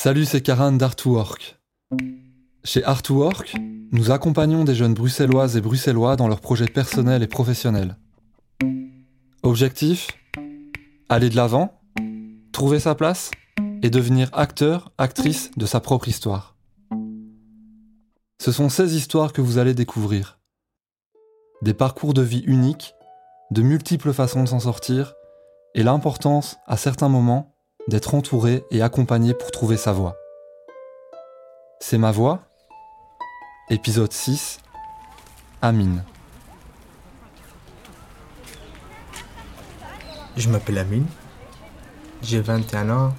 Salut, c'est Karan d'Artwork. Chez Artwork, nous accompagnons des jeunes bruxelloises et bruxellois dans leurs projets personnels et professionnels. Objectif? Aller de l'avant, trouver sa place et devenir acteur, actrice de sa propre histoire. Ce sont ces histoires que vous allez découvrir. Des parcours de vie uniques, de multiples façons de s'en sortir, et l'importance, à certains moments, d'être entouré et accompagné pour trouver sa voie. C'est ma voix Épisode 6 Amine. Je m'appelle Amine. J'ai 21 ans,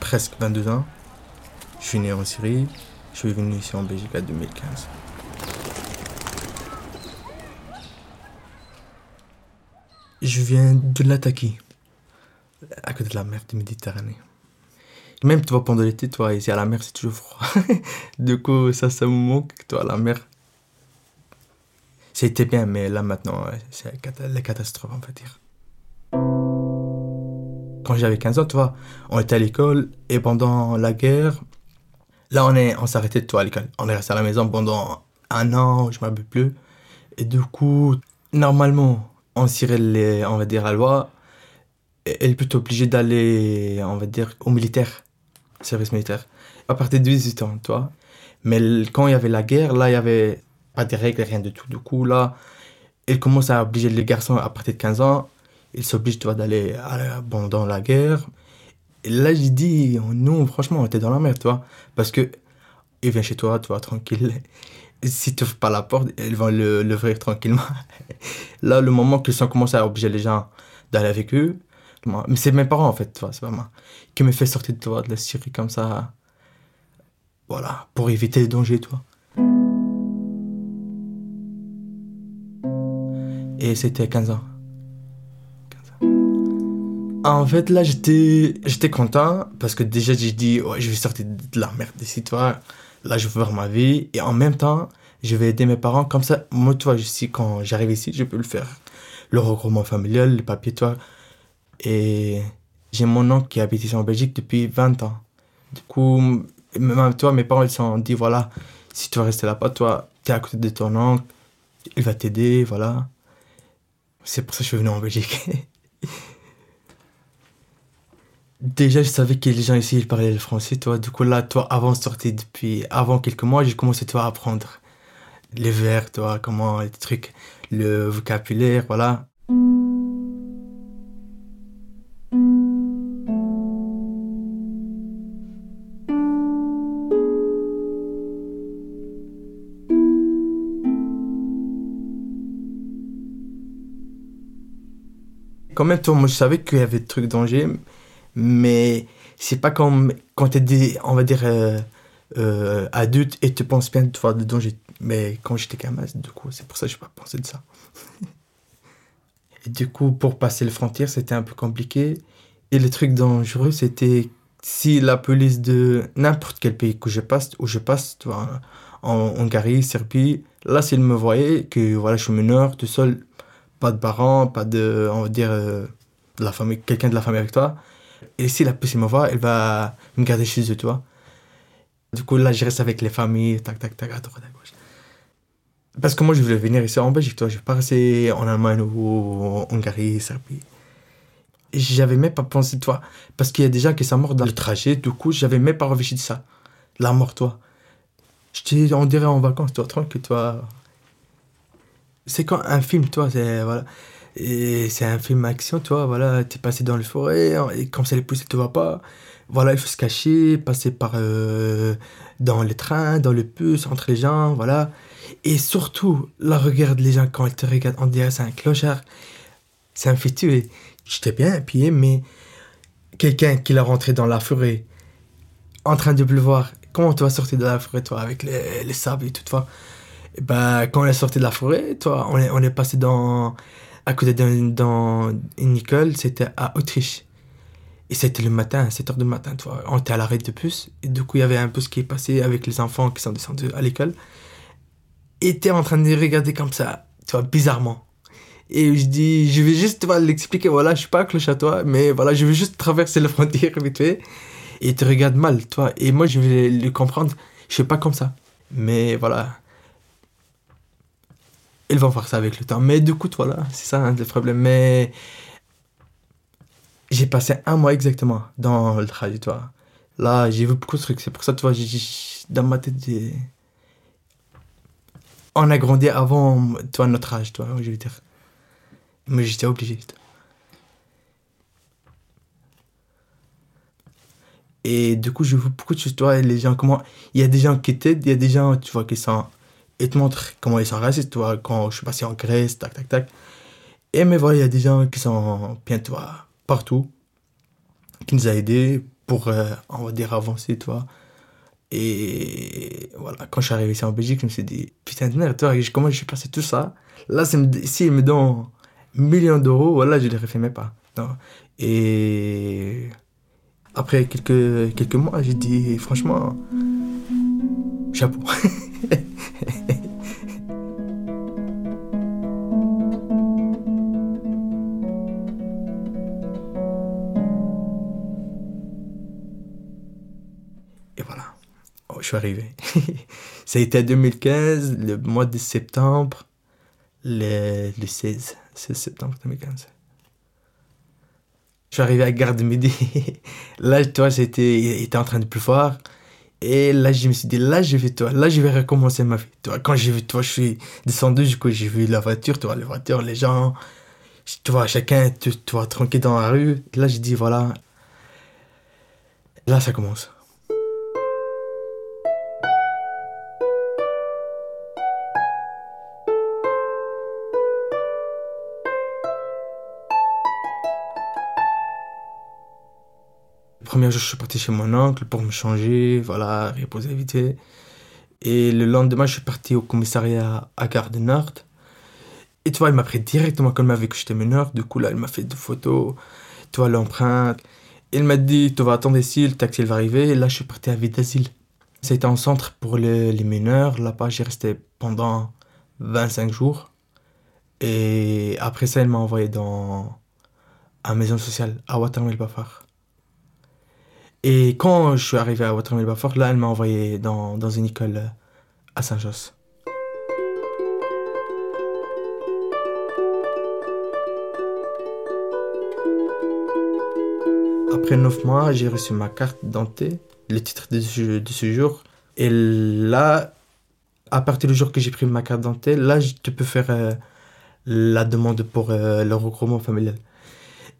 presque 22 ans. Je suis né en Syrie. Je suis venu ici en Belgique en 2015. Je viens de l'Ataki, à côté de la mer de Méditerranée. Même toi, pendant l'été, toi, ici à la mer, c'est toujours froid. du coup, ça, ça me manque, toi, la mer. C'était bien, mais là, maintenant, c'est la catastrophe, on va dire. Quand j'avais 15 ans, toi, on était à l'école, et pendant la guerre, là, on est, on de toi à l'école. On est resté à la maison pendant un an, je ne m'appelle plus. Et du coup, normalement, on tirait les, on va dire, la loi, elle est plutôt obligée d'aller, on va dire, au militaire, service militaire, à partir de 18 ans, toi. Mais quand il y avait la guerre, là, il y avait pas de règles, rien du tout. Du coup, là, elle commence à obliger les garçons à partir de 15 ans, ils s'obligent, toi, d'aller bon, dans la guerre. Et là, j'ai dit, nous, franchement, on était dans la merde, toi. Parce que, ils viennent chez toi, toi, tranquille. Si tu n'ouvres pas la porte, ils vont l'ouvrir tranquillement. là, le moment qu'ils ont commencé à obliger les gens d'aller avec eux, mais c'est mes parents, en fait, toi, c'est pas moi, qui me fait sortir de, de la Syrie comme ça. Voilà, pour éviter les dangers, toi. Et c'était 15 ans. 15 ans. En fait, là, j'étais, j'étais content parce que déjà, j'ai dit, ouais, je vais sortir de la merde d'ici, toi. Là, je veux voir ma vie. Et en même temps, je vais aider mes parents. Comme ça, moi, toi, je quand j'arrive ici, je peux le faire. Le regroupement familial, les papiers, toi. Et j'ai mon oncle qui habite ici en Belgique depuis 20 ans. Du coup, même toi, mes parents, ils se sont dit, voilà, si tu vas rester là-bas, toi, tu es à côté de ton oncle, il va t'aider, voilà. C'est pour ça que je suis venu en Belgique. Déjà, je savais que les gens ici, ils parlaient le français, toi. Du coup, là, toi, avant de sortir, depuis, avant quelques mois, j'ai commencé, toi, à apprendre les verbes, toi, comment, les trucs, le vocabulaire, voilà. Quand même, toi, moi, je savais qu'il y avait des trucs danger, mais c'est pas comme quand tu es, on va dire, euh, euh, adulte et tu penses bien de voir des dangers. Mais quand j'étais gamin, du coup, c'est pour ça que je n'ai pas pensé de ça. et du coup, pour passer les frontières, c'était un peu compliqué. Et le truc dangereux, c'était si la police de n'importe quel pays que je passe, où je passe, toi, en Hongrie, Serbie, là, s'ils me voyaient que voilà, je suis mineur, tout seul, pas de parents, pas de, on va dire, euh, de la famille, quelqu'un de la famille avec toi. Et si la police me voit, elle va me garder chez eux, tu. Du coup, là, je reste avec les familles, tac, tac, tac, à droite, à gauche. Parce que moi, je voulais venir ici en Belgique, toi. Je vais pas rester en Allemagne ou en Hongrie, Serbie. J'avais même pas pensé, toi. Parce qu'il y a des gens qui sont morts dans le trajet, du coup, j'avais même pas réfléchi de ça. La mort, toi. J'étais, on dirait, en vacances, toi, tranquille, toi c'est quand un film, toi, c'est voilà. Et c'est un film action, toi, voilà, t'es passé dans le forêt, hein, et comme ça les poussées te voient pas, voilà, il faut se cacher, passer par euh, dans les trains, dans le bus, entre les gens, voilà. Et surtout, là, regarde les gens quand ils te regardent, on dirait c'est un clochard, c'est un Je J'étais bien appuyé, mais quelqu'un qui l'a rentré dans la forêt, en train de pleuvoir, comment tu vas sortir de la forêt, toi, avec les, les sables et tout, toi? Bah, quand on est sorti de la forêt, toi, on est, on est passé à côté dans une école, c'était à Autriche. Et c'était le matin, 7h du matin, toi. On était à l'arrêt de bus. Et du coup, il y avait un bus qui est passé avec les enfants qui sont descendus à l'école. Et t'es en train de regarder comme ça, tu vois, bizarrement. Et je dis, je vais juste l'expliquer, voilà, je suis pas cloche à toi, mais voilà, je vais juste traverser la frontière vite fait. Et ils te regardent mal, toi. Et moi, je vais le comprendre. Je suis pas comme ça. Mais voilà. Ils vont faire ça avec le temps. Mais du coup, voilà, c'est ça hein, le problème. Mais j'ai passé un mois exactement dans le trajectoire. Là, j'ai vu beaucoup de trucs. C'est pour ça, tu vois, dans ma tête, j'ai... On a grandi avant, toi, notre âge, toi, je veux dire. Mais j'étais obligé. Et du coup, je vois beaucoup de choses, toi, les gens, comment... Il y a des gens qui t'aident, il y a des gens, tu vois, qui sont... Ils te montrent comment ils sont racistes, toi, quand je suis passé en Grèce, tac, tac, tac. Et mais voilà, il y a des gens qui sont bien, toi, partout, qui nous a aidés pour, euh, on va dire, avancer, toi. Et voilà, quand je suis arrivé ici en Belgique, je me suis dit, putain de merde, toi, comment suis passé tout ça? Là, si ils me donnent millions d'euros, voilà, je les refais même pas. Non. Et après quelques, quelques mois, j'ai dit, franchement, chapeau. je suis arrivé. ça a été en 2015, le mois de septembre, le, le 16, 16 septembre 2015. Je suis arrivé à Garde Midi. là, toi, c'était, était en train de pleuvoir. Et là, je me suis dit, là, je vais, toi, là, je vais recommencer ma vie. Toi, quand j'ai vu, toi, je suis descendu, du j'ai vu la voiture, toi, les voitures, les gens, tu vois, chacun, tu, tranquille dans la rue. Là, j'ai dit, voilà, là, ça commence. Premier jour, je suis parti chez mon oncle pour me changer, voilà, reposer vite Et le lendemain, je suis parti au commissariat à Gare du Nord. Et tu vois, il m'a pris directement comme il m'a vu que j'étais mineur. Du coup, là, il m'a fait deux photos, tu vois, l'empreinte. Il m'a dit, tu vas attendre ici, le taxi va arriver. Et là, je suis parti à Ville d'Asile. C'était un centre pour les, mineurs. Là-bas, j'ai resté pendant 25 jours. Et après ça, il m'a envoyé dans à maison sociale à Waterloo-Bafar. Et quand je suis arrivé à Waterloo Bafort, là, elle m'a envoyé dans, dans, une école euh, à Saint-Josse. Après neuf mois, j'ai reçu ma carte d'identité, le titre de, de séjour. Et là, à partir du jour que j'ai pris ma carte d'identité, là, te peux faire euh, la demande pour euh, le regroupement familial.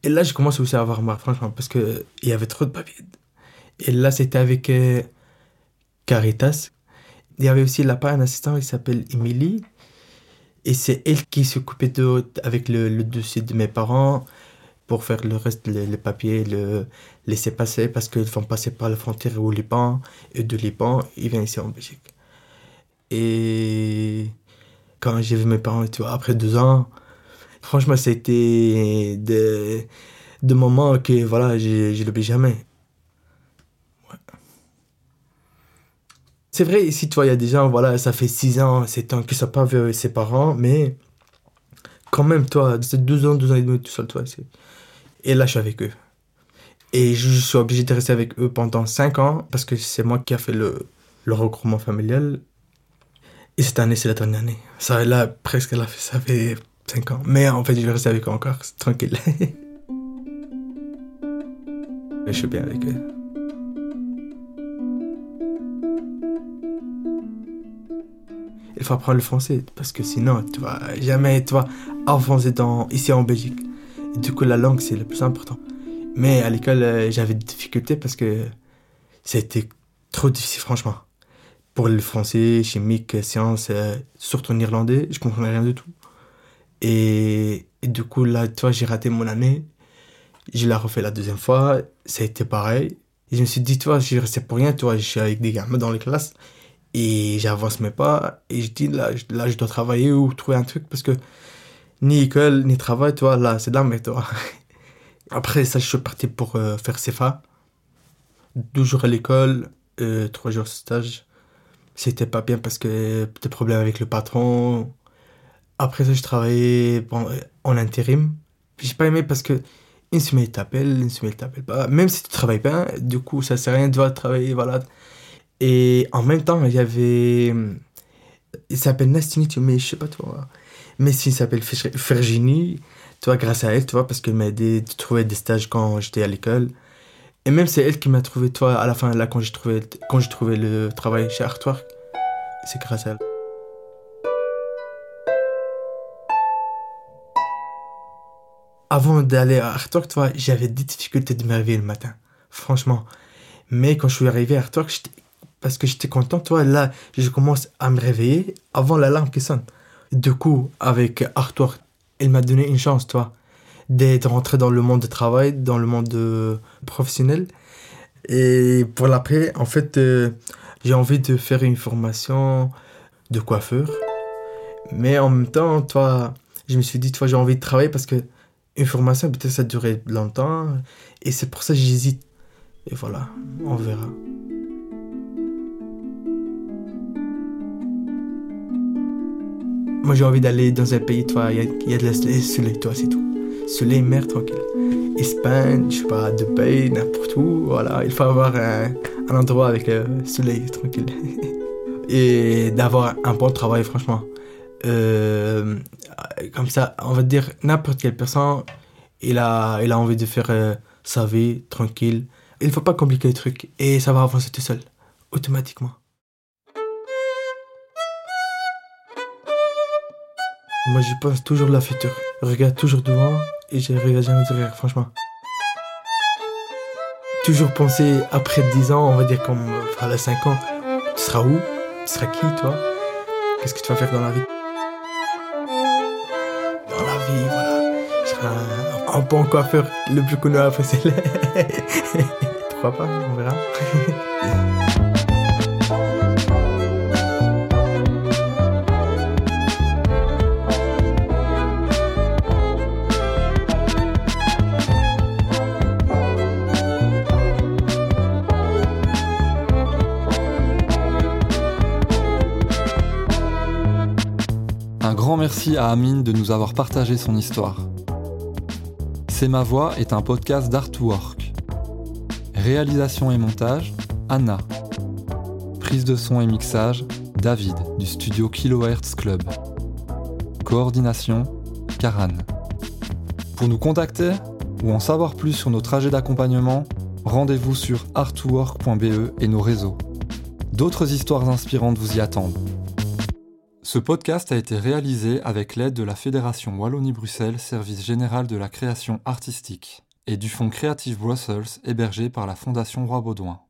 Et là, je commence aussi à avoir marre, franchement, parce qu'il y avait trop de papiers. Et là, c'était avec euh, Caritas. Il y avait aussi là-bas un assistant qui s'appelle Emily. Et c'est elle qui s'occupait de, avec le, dossier de mes parents pour faire le reste, les, papiers, le laisser passer parce qu'ils vont passer par la frontière au Liban. Et de Liban, ils viennent ici en Belgique. Et quand j'ai vu mes parents, tu vois, après deux ans, franchement, c'était des, des moments que voilà, je l'oublie jamais. C'est vrai, ici, toi, il y a des gens, voilà, ça fait 6 ans, 7 ans qu'ils ne sont pas avec ses parents, mais quand même, toi, c'est 12 ans, 12 ans et demi tout seul, toi. Et là, je suis avec eux. Et je suis obligé de rester avec eux pendant 5 ans, parce que c'est moi qui a fait le, le regroupement familial. Et cette année, c'est la dernière année. Ça, là, presque, ça fait 5 ans. Mais en fait, je vais rester avec eux encore, tranquille. je suis bien avec eux. Il faut apprendre le français parce que sinon tu vas jamais tu vas avancer dans ici en Belgique. Du coup la langue c'est le plus important. Mais à l'école euh, j'avais des difficultés parce que c'était trop difficile franchement. Pour le français chimique sciences euh, surtout en irlandais je comprenais rien du tout. Et, du coup là tu vois j'ai raté mon année. Je l'ai refait la deuxième fois. Ça a été pareil. Je me suis dit tu vois je resté pour rien tu vois je suis avec des gamins dans les classes et j'avance mes pas. Et je dis, là, là, je dois travailler ou trouver un truc parce que ni école, ni travail, tu vois, là, c'est de la merde, Après ça, je suis parti pour euh, faire CFA. Deux jours à l'école, euh, trois jours de stage. C'était pas bien parce que des problèmes avec le patron. Après ça, je travaillais en intérim. J'ai pas aimé parce que Une semaine, il t'appelle, une semaine, il t'appelle pas. Même si tu travailles pas, du coup, ça sert à rien de travailler, voilà. Et en même temps, il y avait. Il s'appelle Nastini, mais je sais pas toi. Mais s'il s'appelle Virginie, toi, grâce à elle, tu vois, parce qu'elle m'a aidé de trouver des stages quand j'étais à l'école. Et même c'est elle qui m'a trouvé, toi, à la fin, là, quand j'ai trouvé, quand j'ai trouvé le travail chez Artwork, c'est grâce à elle. Avant d'aller à Artwork, tu vois, j'avais des difficultés de me réveiller le matin, franchement. Mais quand je suis arrivé à Artwork, parce que j'étais content, toi, là, je commence à me réveiller avant l'alarme qui sonne. Du coup, avec Artwork, elle m'a donné une chance, toi d'être rentré dans le monde du travail, dans le monde euh, professionnel. Et pour l'après, en fait, euh, j'ai envie de faire une formation de coiffeur. Mais en même temps, toi, je me suis dit, toi, j'ai envie de travailler parce que une formation, peut-être ça durait longtemps. Et c'est pour ça que j'hésite. Et voilà, on verra. Moi, j'ai envie d'aller dans un pays, toi, il y, a de la soleil, toi, c'est tout soleil, mer tranquille. Espagne, je sais pas, Dubaï, n'importe où, voilà, il faut avoir un, endroit avec le soleil tranquille. Et d'avoir un bon travail, franchement. Euh, comme ça, on va dire, n'importe quelle personne, il a, il a envie de faire euh, sa vie tranquille. Il ne faut pas compliquer les trucs et ça va avancer tout seul, automatiquement. Moi, je pense toujours la future. regarde toujours devant et je regarde jamais derrière, franchement. Toujours penser après 10 ans, on va dire comme enfin, à 5 ans, tu seras où? Tu seras qui, toi? Qu'est-ce que tu vas faire dans la vie? Dans la vie, voilà. Je serai un, bon coiffeur le plus connu à Bruxelles. Pourquoi pas? On verra. merci à Amine de nous avoir partagé son histoire. C'est ma voix est un podcast d'Artwork. Réalisation et montage, Anna. Prise de son et mixage, David du studio Kilohertz Club. Coordination, Karan. Pour nous contacter ou en savoir plus sur nos trajets d'accompagnement, rendez-vous sur artwork.be et nos réseaux. D'autres histoires inspirantes vous y attendent. Ce podcast a été réalisé avec l'aide de la Fédération Wallonie-Bruxelles Service général de la création artistique et du Fonds Creative Brussels hébergé par la Fondation Roi Baudouin.